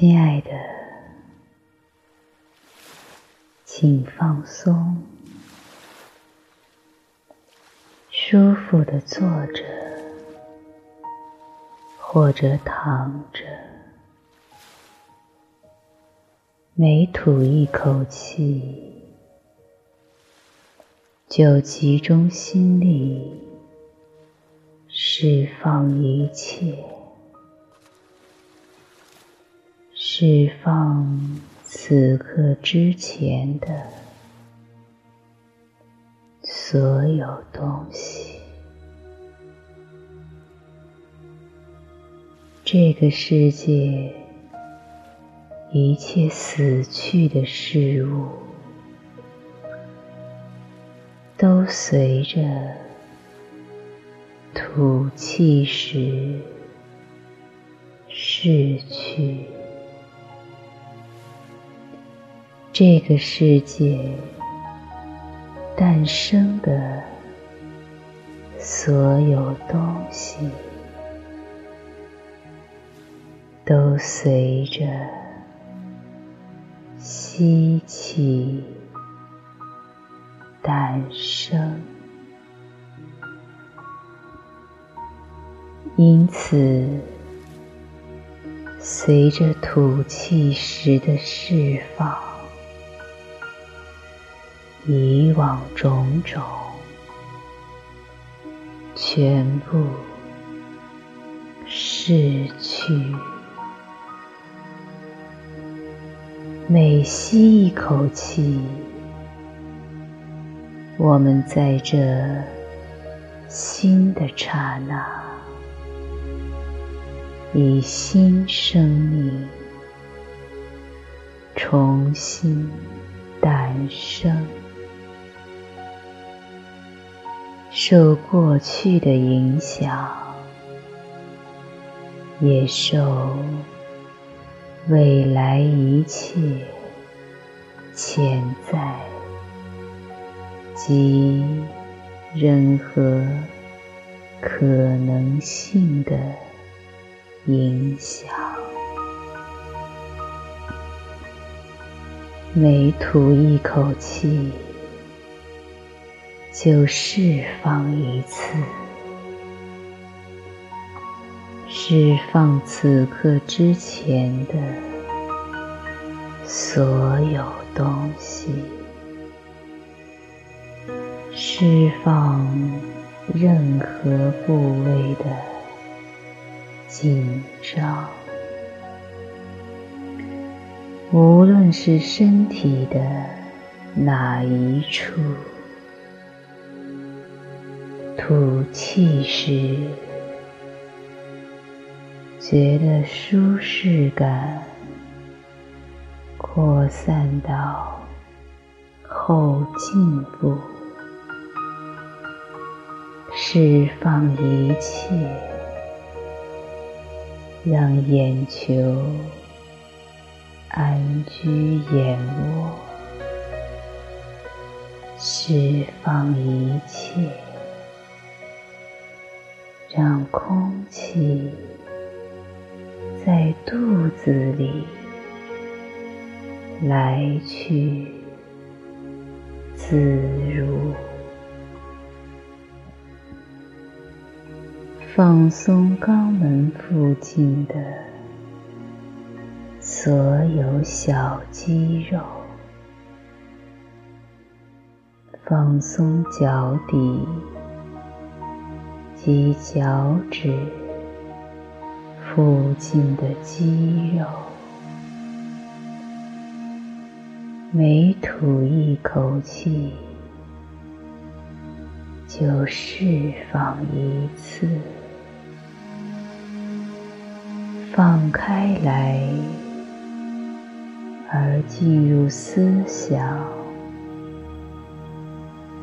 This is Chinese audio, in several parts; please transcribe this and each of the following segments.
亲爱的，请放松，舒服的坐着，或者躺着，每吐一口气，就集中心力，释放一切。释放此刻之前的所有东西。这个世界一切死去的事物，都随着吐气时逝去。这个世界诞生的所有东西，都随着吸气诞生，因此，随着吐气时的释放。以往种种，全部逝去。每吸一口气，我们在这新的刹那，以新生命重新诞生。受过去的影响，也受未来一切潜在及任何可能性的影响。每吐一口气。就释放一次，释放此刻之前的所有东西，释放任何部位的紧张，无论是身体的哪一处。吐气时，觉得舒适感扩散到后颈部，释放一切，让眼球安居眼窝，释放一切。让空气在肚子里来去自如，放松肛门附近的所有小肌肉，放松脚底。及脚趾附近的肌肉，每吐一口气就释放一次，放开来而进入思想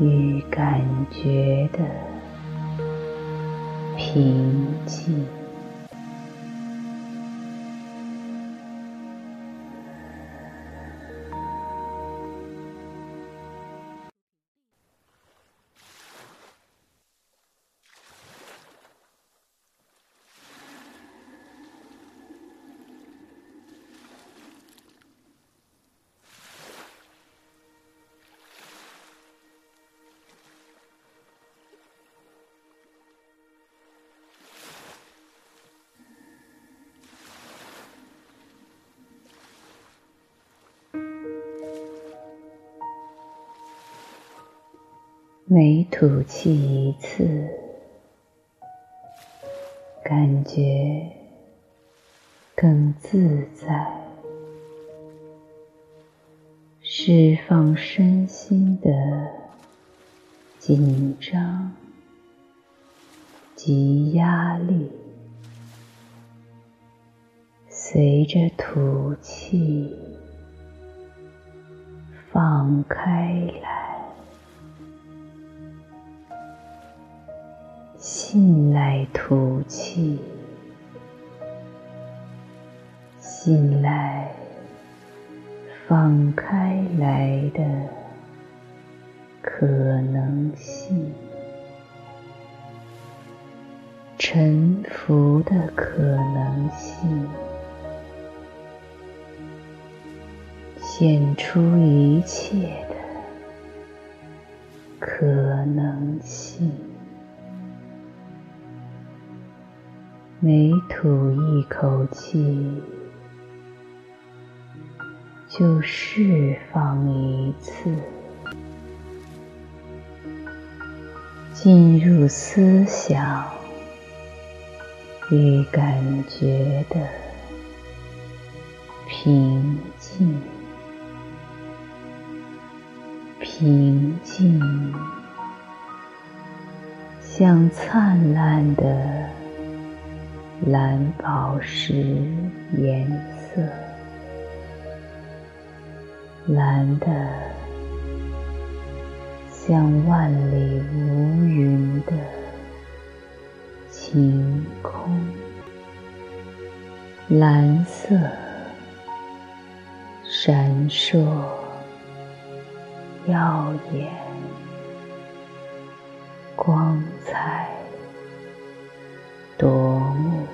与感觉的。平静。每吐气一次，感觉更自在，释放身心的紧张及压力。随着吐气，放开来，信赖吐气，信赖放开来的可能性，沉浮的可能性。显出一切的可能性。每吐一口气，就释放一次，进入思想与感觉的平静。平静，像灿烂的蓝宝石颜色，蓝的像万里无云的晴空，蓝色闪烁。耀眼，光彩夺目，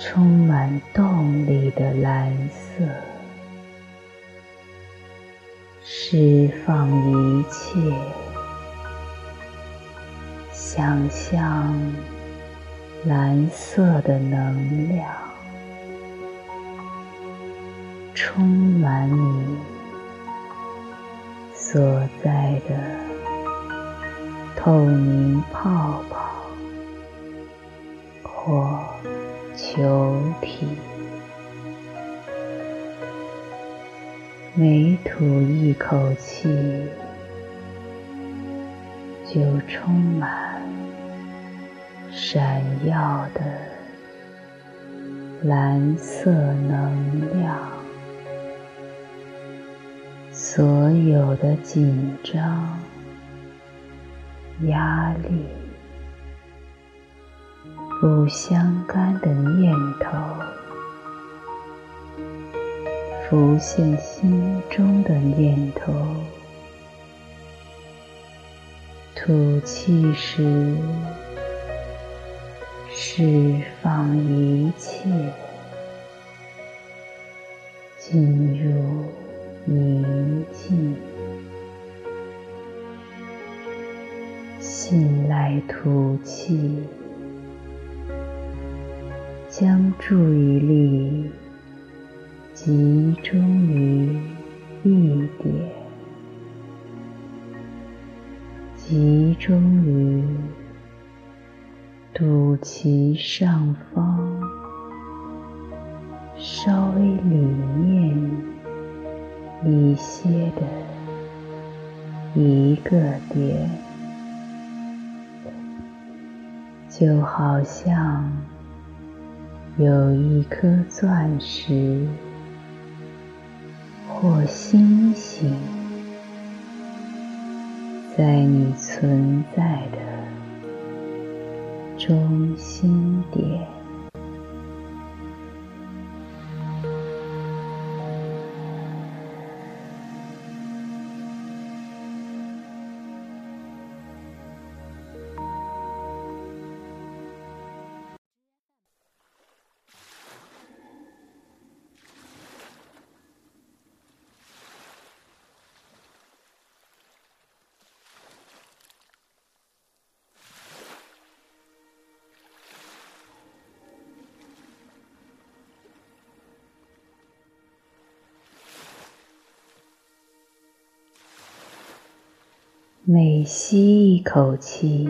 充满动力的蓝色，释放一切，想象蓝色的能量。充满你所在的透明泡泡或球体，每吐一口气，就充满闪耀的蓝色能量。所有的紧张、压力、不相干的念头，浮现心中的念头，吐气时释放一切，进入。宁静，进来吐气，将注意力集中于一点，集中于肚脐上方，稍微里面。一些的一个点，就好像有一颗钻石或星星在你存在的中心点。每吸一口气，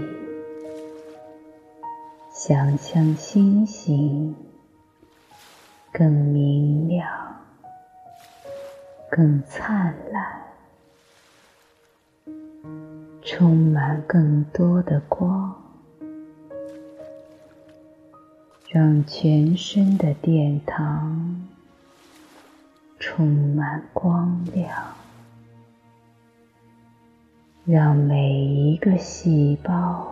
想象星星更明亮、更灿烂，充满更多的光，让全身的殿堂充满光亮。让每一个细胞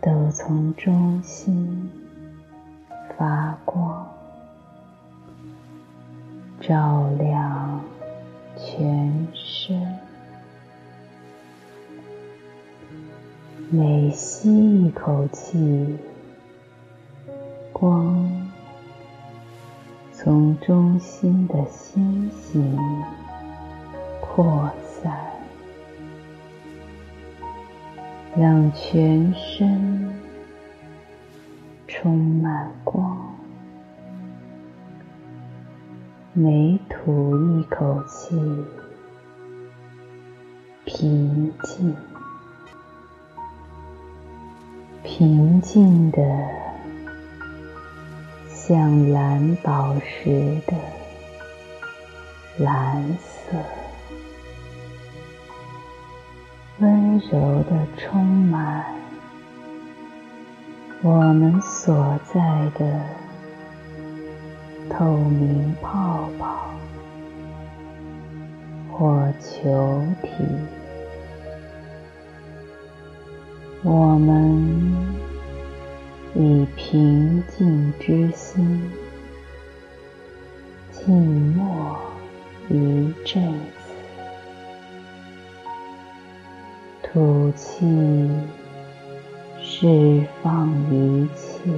都从中心发光，照亮全身。每吸一口气，光从中心的星星扩。让全身充满光，每吐一口气，平静，平静的像蓝宝石的蓝色。柔的充满我们所在的透明泡泡或球体，我们以平静之心静默一阵。吐气，释放一切。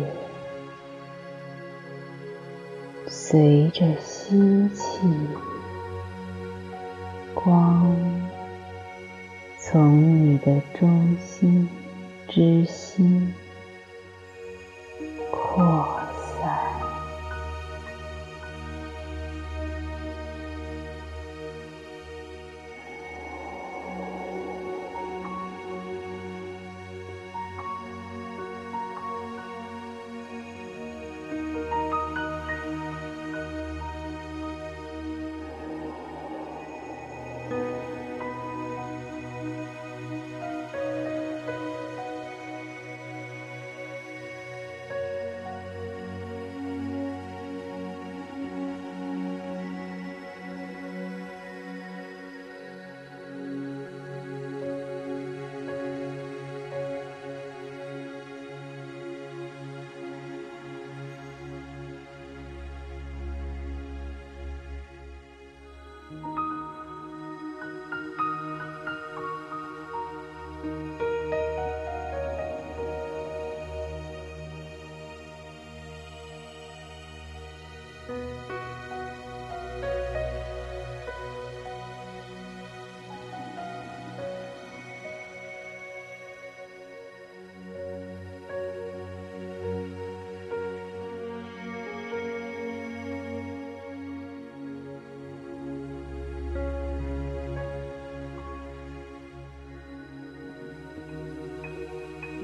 随着吸气，光从你的中心之心扩。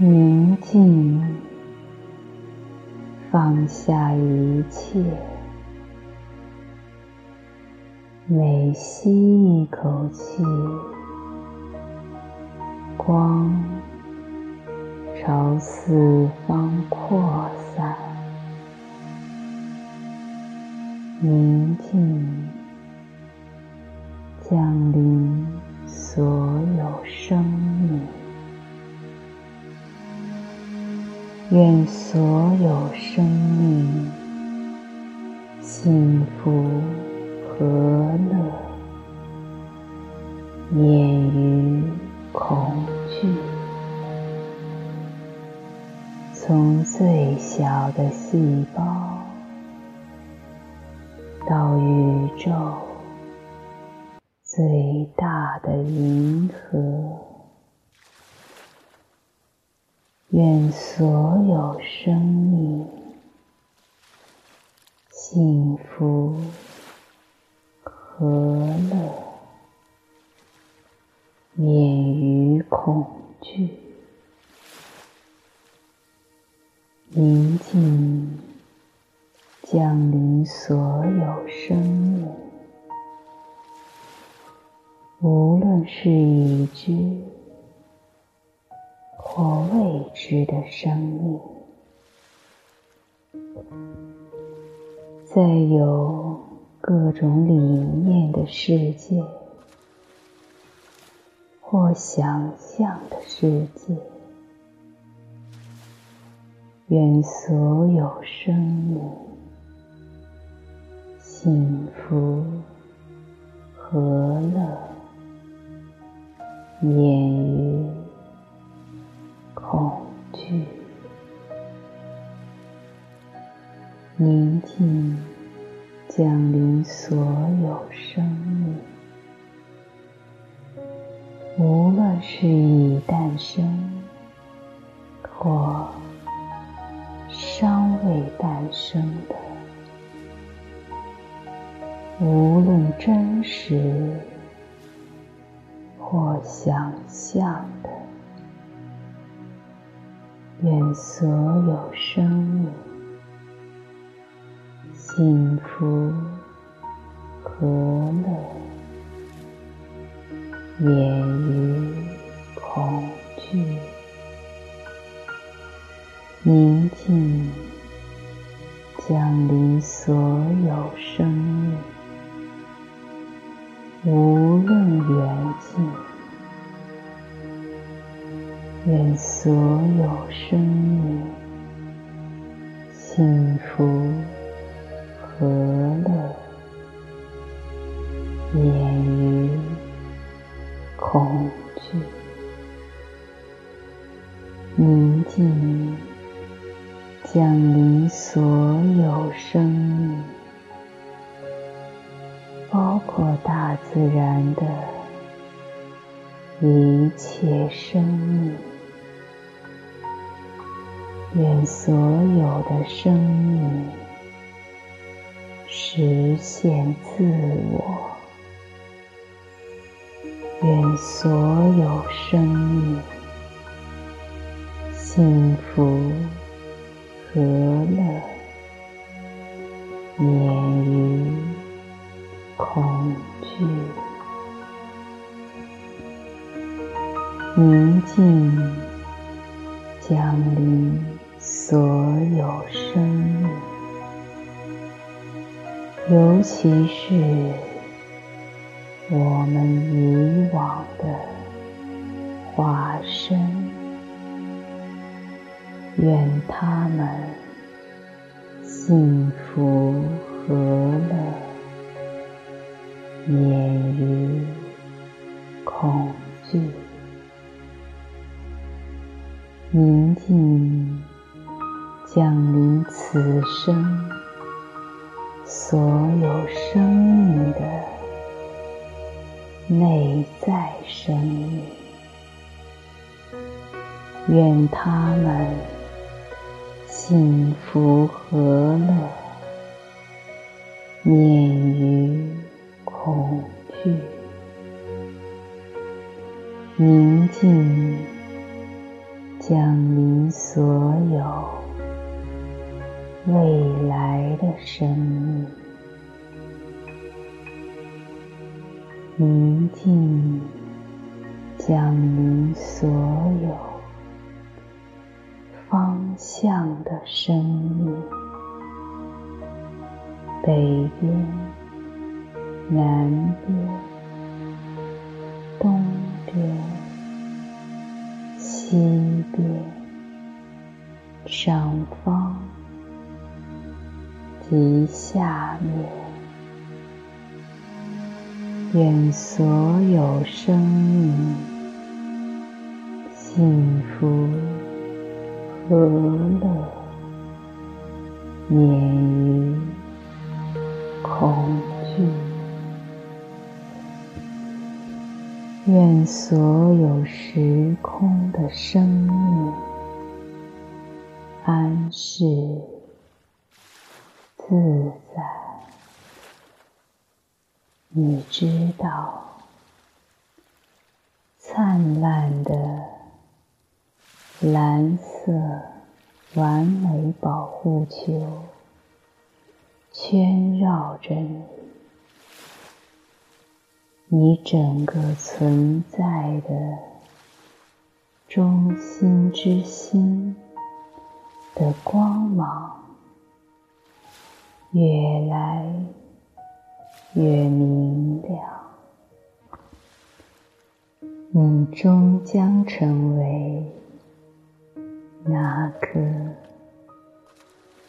宁静，放下一切。每吸一口气，光朝四方扩散。宁静，降临所有生命。愿所有生命幸福和乐，免于恐惧。从最小的细胞到宇宙最大的银河。愿所有生命幸福和乐，免于恐惧，宁静降临所有生命，无论是已知或未知的生命，在有各种理念的世界。或想象的世界，愿所有生命幸福和乐，免于恐惧，宁静降临所有生命。无论是已诞生或尚未诞生的，无论真实或想象的，愿所有生命幸福和乐。免于恐惧，宁静降临所有生命，无论远近，愿所有生命幸福和乐，免于。恐惧，宁静降临所有生命，包括大自然的一切生命。愿所有的生命实现自我。愿所有生命幸福和乐，免于恐惧，宁静降临所有生命，尤其是。我们以往的化身，愿他们幸福和乐，免于恐惧，宁静降临此生所有生命的。内在生命，愿他们幸福和乐，免于恐惧，宁静降临所有未来的生命。宁静降临所有方向的生命，北边、南边、东边、西边、上方及下面。愿所有生命幸福和乐，免于恐惧。愿所有时空的生命安适自在。你知道，灿烂的蓝色完美保护球圈绕着你，你整个存在的中心之心的光芒越来越明亮。你终将成为那颗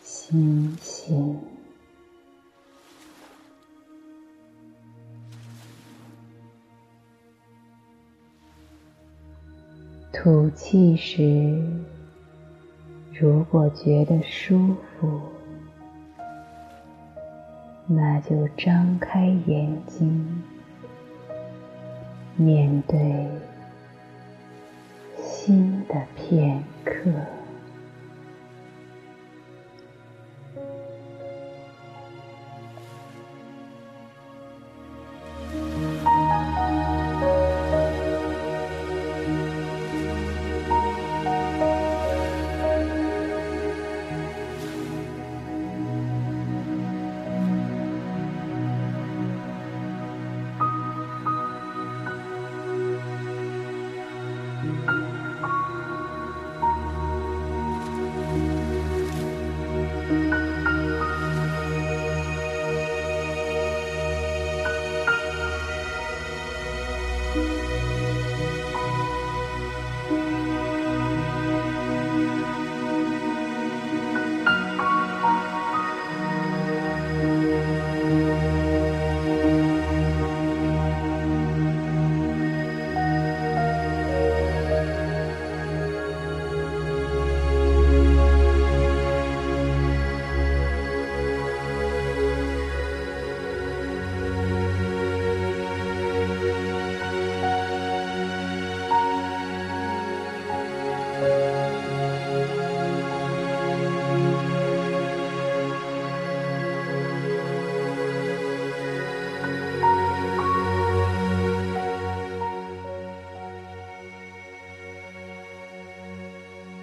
星星。吐气时，如果觉得舒服，那就张开眼睛。面对新的片刻。